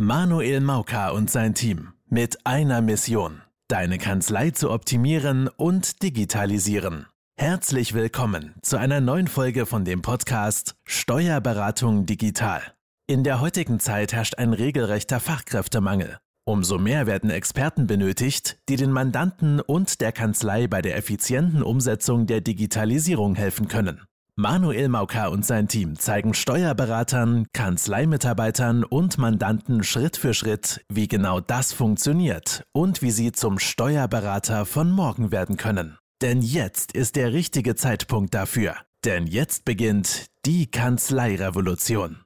Manuel Mauka und sein Team mit einer Mission, deine Kanzlei zu optimieren und digitalisieren. Herzlich willkommen zu einer neuen Folge von dem Podcast Steuerberatung digital. In der heutigen Zeit herrscht ein regelrechter Fachkräftemangel. Umso mehr werden Experten benötigt, die den Mandanten und der Kanzlei bei der effizienten Umsetzung der Digitalisierung helfen können. Manuel Mauka und sein Team zeigen Steuerberatern, Kanzleimitarbeitern und Mandanten Schritt für Schritt, wie genau das funktioniert und wie sie zum Steuerberater von morgen werden können. Denn jetzt ist der richtige Zeitpunkt dafür. Denn jetzt beginnt die Kanzleirevolution.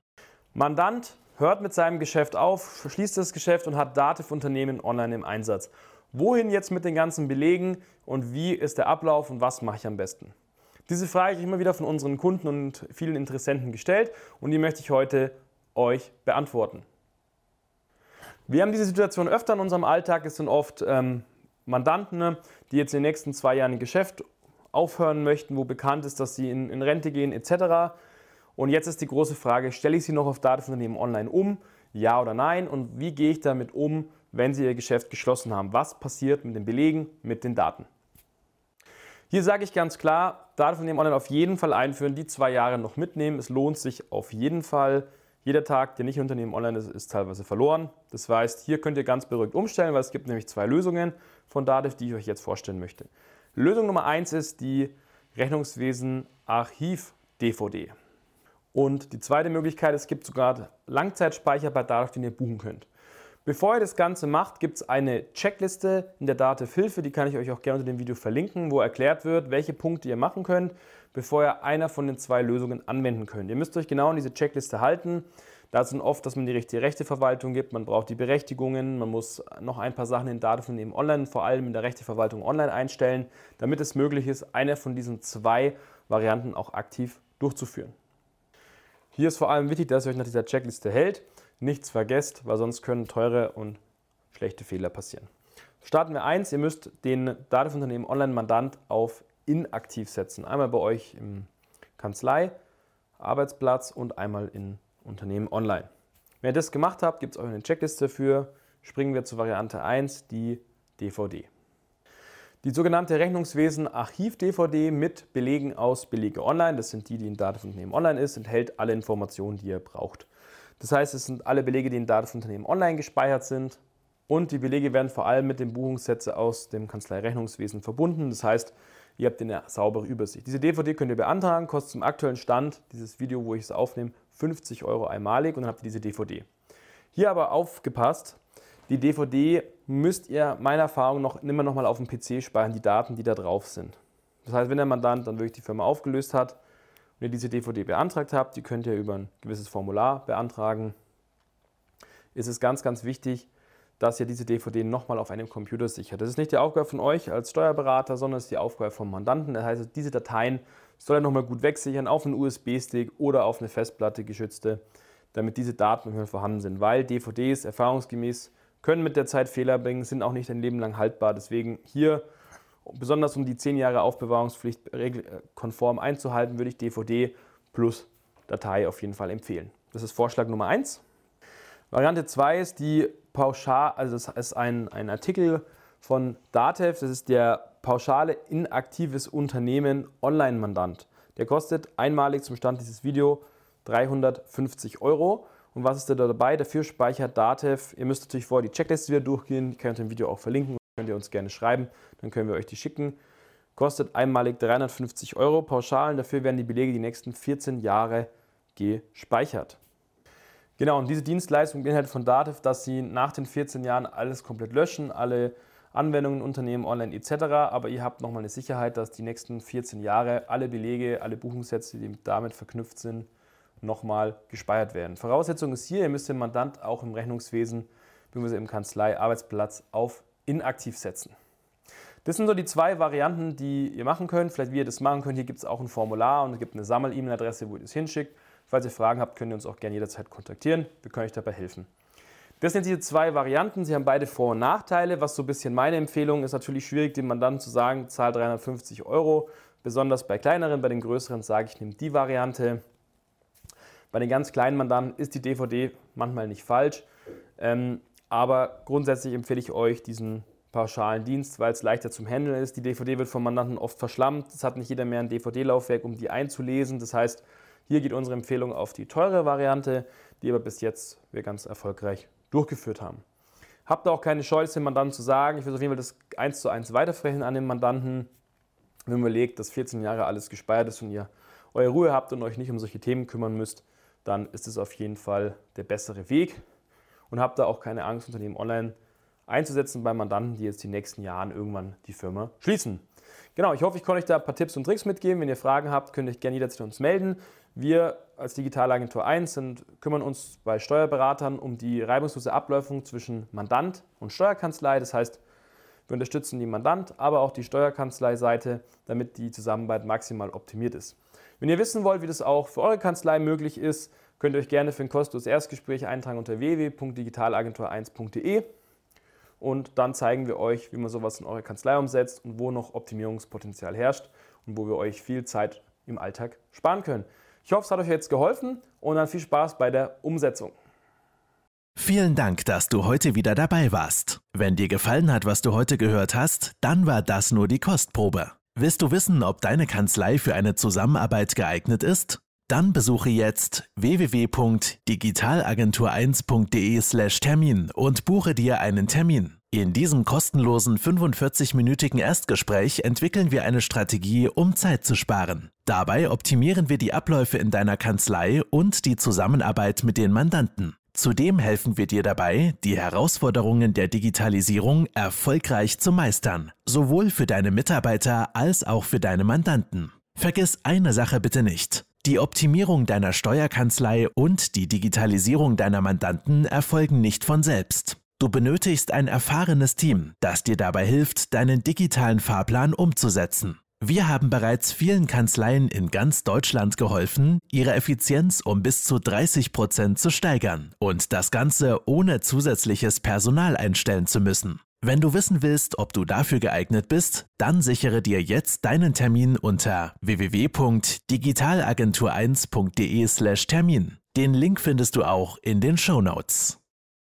Mandant hört mit seinem Geschäft auf, schließt das Geschäft und hat Dativ-Unternehmen online im Einsatz. Wohin jetzt mit den ganzen Belegen und wie ist der Ablauf und was mache ich am besten? Diese Frage ich immer wieder von unseren Kunden und vielen Interessenten gestellt und die möchte ich heute euch beantworten. Wir haben diese Situation öfter in unserem Alltag. Es sind oft ähm, Mandanten, ne, die jetzt in den nächsten zwei Jahren ein Geschäft aufhören möchten, wo bekannt ist, dass sie in, in Rente gehen etc. Und jetzt ist die große Frage, stelle ich sie noch auf Datenunternehmen online um? Ja oder nein? Und wie gehe ich damit um, wenn sie ihr Geschäft geschlossen haben? Was passiert mit den Belegen, mit den Daten? Hier sage ich ganz klar, Datenunternehmen online auf jeden Fall einführen, die zwei Jahre noch mitnehmen. Es lohnt sich auf jeden Fall. Jeder Tag, der nicht Unternehmen online ist, ist teilweise verloren. Das heißt, hier könnt ihr ganz beruhigt umstellen, weil es gibt nämlich zwei Lösungen von Dativ, die ich euch jetzt vorstellen möchte. Lösung Nummer eins ist die Rechnungswesen Archiv DVD. Und die zweite Möglichkeit, es gibt sogar Langzeitspeicher bei Dativ, den ihr buchen könnt. Bevor ihr das Ganze macht, gibt es eine Checkliste in der Dativ Hilfe, die kann ich euch auch gerne unter dem Video verlinken, wo erklärt wird, welche Punkte ihr machen könnt, bevor ihr einer von den zwei Lösungen anwenden könnt. Ihr müsst euch genau an diese Checkliste halten. Da sind oft, dass man die richtige Rechteverwaltung gibt, man braucht die Berechtigungen, man muss noch ein paar Sachen in Dativ eben online, vor allem in der Rechteverwaltung online einstellen, damit es möglich ist, eine von diesen zwei Varianten auch aktiv durchzuführen. Hier ist vor allem wichtig, dass ihr euch nach dieser Checkliste hält nichts vergesst, weil sonst können teure und schlechte Fehler passieren. Starten wir eins, ihr müsst den Datenunternehmen Online-Mandant auf inaktiv setzen. Einmal bei euch im Kanzlei, Arbeitsplatz und einmal in Unternehmen online. Wenn ihr das gemacht habt, gibt es euch eine Checkliste dafür. Springen wir zur Variante 1, die DVD. Die sogenannte Rechnungswesen Archiv DVD mit Belegen aus Belege Online, das sind die, die in Datenunternehmen Online ist, enthält alle Informationen, die ihr braucht. Das heißt, es sind alle Belege, die in Datenunternehmen online gespeichert sind. Und die Belege werden vor allem mit den Buchungssätzen aus dem Kanzleirechnungswesen verbunden. Das heißt, ihr habt eine saubere Übersicht. Diese DVD könnt ihr beantragen, kostet zum aktuellen Stand, dieses Video, wo ich es aufnehme, 50 Euro einmalig und dann habt ihr diese DVD. Hier aber aufgepasst, die DVD müsst ihr meiner Erfahrung noch immer noch mal auf dem PC speichern, die Daten, die da drauf sind. Das heißt, wenn der Mandant dann wirklich die Firma aufgelöst hat, wenn ihr diese DVD beantragt habt, die könnt ihr über ein gewisses Formular beantragen, ist es ganz, ganz wichtig, dass ihr diese DVD nochmal auf einem Computer sichert. Das ist nicht die Aufgabe von euch als Steuerberater, sondern es ist die Aufgabe vom Mandanten. Das heißt, diese Dateien soll er nochmal gut wegsichern auf einen USB-Stick oder auf eine Festplatte geschützte, damit diese Daten vorhanden sind. Weil DVDs erfahrungsgemäß können mit der Zeit Fehler bringen, sind auch nicht ein Leben lang haltbar. Deswegen hier besonders um die 10 Jahre Aufbewahrungspflicht konform einzuhalten, würde ich DVD plus Datei auf jeden Fall empfehlen. Das ist Vorschlag Nummer 1. Variante 2 ist die Pauschal, also das ist ein, ein Artikel von Datev, das ist der pauschale inaktives Unternehmen Online-Mandant. Der kostet einmalig zum Stand dieses Video 350 Euro. Und was ist da dabei? Dafür speichert Datev, ihr müsst natürlich vorher die Checkliste wieder durchgehen, die könnt ihr im Video auch verlinken könnt ihr uns gerne schreiben, dann können wir euch die schicken. Kostet einmalig 350 Euro pauschal und dafür werden die Belege die nächsten 14 Jahre gespeichert. Genau, und diese Dienstleistung beinhaltet von Dativ, dass sie nach den 14 Jahren alles komplett löschen, alle Anwendungen, Unternehmen, online etc. Aber ihr habt nochmal eine Sicherheit, dass die nächsten 14 Jahre alle Belege, alle Buchungssätze, die damit verknüpft sind, nochmal gespeichert werden. Voraussetzung ist hier, ihr müsst den Mandant auch im Rechnungswesen bzw. im Kanzlei-Arbeitsplatz auf inaktiv setzen. Das sind so die zwei Varianten, die ihr machen könnt. Vielleicht wie ihr das machen könnt. Hier gibt es auch ein Formular und es gibt eine Sammel-E-Mail-Adresse, wo ihr das hinschickt. Falls ihr Fragen habt, könnt ihr uns auch gerne jederzeit kontaktieren. Wir können euch dabei helfen. Das sind diese zwei Varianten. Sie haben beide Vor- und Nachteile. Was so ein bisschen meine Empfehlung ist, natürlich schwierig, dem Mandanten zu sagen, zahl 350 Euro. Besonders bei kleineren, bei den größeren sage ich, nehmt die Variante. Bei den ganz kleinen Mandanten ist die DVD manchmal nicht falsch. Ähm, aber grundsätzlich empfehle ich euch diesen pauschalen Dienst, weil es leichter zum Handeln ist. Die DVD wird vom Mandanten oft verschlammt. Es hat nicht jeder mehr ein DVD-Laufwerk, um die einzulesen. Das heißt, hier geht unsere Empfehlung auf die teure Variante, die aber bis jetzt wir ganz erfolgreich durchgeführt haben. Habt da auch keine Scheu, es dem Mandanten zu sagen. Ich will auf jeden Fall das eins zu eins weiterfrechen an den Mandanten. Wenn man überlegt, dass 14 Jahre alles gespeichert ist und ihr eure Ruhe habt und euch nicht um solche Themen kümmern müsst, dann ist es auf jeden Fall der bessere Weg. Und habt da auch keine Angst, Unternehmen online einzusetzen bei Mandanten, die jetzt die nächsten Jahren irgendwann die Firma schließen. Genau, ich hoffe, ich konnte euch da ein paar Tipps und Tricks mitgeben. Wenn ihr Fragen habt, könnt ihr euch gerne jederzeit uns melden. Wir als Digitalagentur 1 sind, kümmern uns bei Steuerberatern um die reibungslose Abläufung zwischen Mandant und Steuerkanzlei. Das heißt, wir unterstützen die Mandant, aber auch die Steuerkanzlei-Seite, damit die Zusammenarbeit maximal optimiert ist. Wenn ihr wissen wollt, wie das auch für eure Kanzlei möglich ist, könnt ihr euch gerne für ein kostenloses Erstgespräch eintragen unter www.digitalagentur1.de und dann zeigen wir euch, wie man sowas in eure Kanzlei umsetzt und wo noch Optimierungspotenzial herrscht und wo wir euch viel Zeit im Alltag sparen können. Ich hoffe, es hat euch jetzt geholfen und dann viel Spaß bei der Umsetzung. Vielen Dank, dass du heute wieder dabei warst. Wenn dir gefallen hat, was du heute gehört hast, dann war das nur die Kostprobe. Willst du wissen, ob deine Kanzlei für eine Zusammenarbeit geeignet ist? Dann besuche jetzt www.digitalagentur1.de/termin und buche dir einen Termin. In diesem kostenlosen 45-minütigen Erstgespräch entwickeln wir eine Strategie, um Zeit zu sparen. Dabei optimieren wir die Abläufe in deiner Kanzlei und die Zusammenarbeit mit den Mandanten. Zudem helfen wir dir dabei, die Herausforderungen der Digitalisierung erfolgreich zu meistern, sowohl für deine Mitarbeiter als auch für deine Mandanten. Vergiss eine Sache bitte nicht. Die Optimierung deiner Steuerkanzlei und die Digitalisierung deiner Mandanten erfolgen nicht von selbst. Du benötigst ein erfahrenes Team, das dir dabei hilft, deinen digitalen Fahrplan umzusetzen. Wir haben bereits vielen Kanzleien in ganz Deutschland geholfen, ihre Effizienz um bis zu 30 Prozent zu steigern und das Ganze ohne zusätzliches Personal einstellen zu müssen. Wenn du wissen willst, ob du dafür geeignet bist, dann sichere dir jetzt deinen Termin unter www.digitalagentur1.de/termin. Den Link findest du auch in den Show Notes.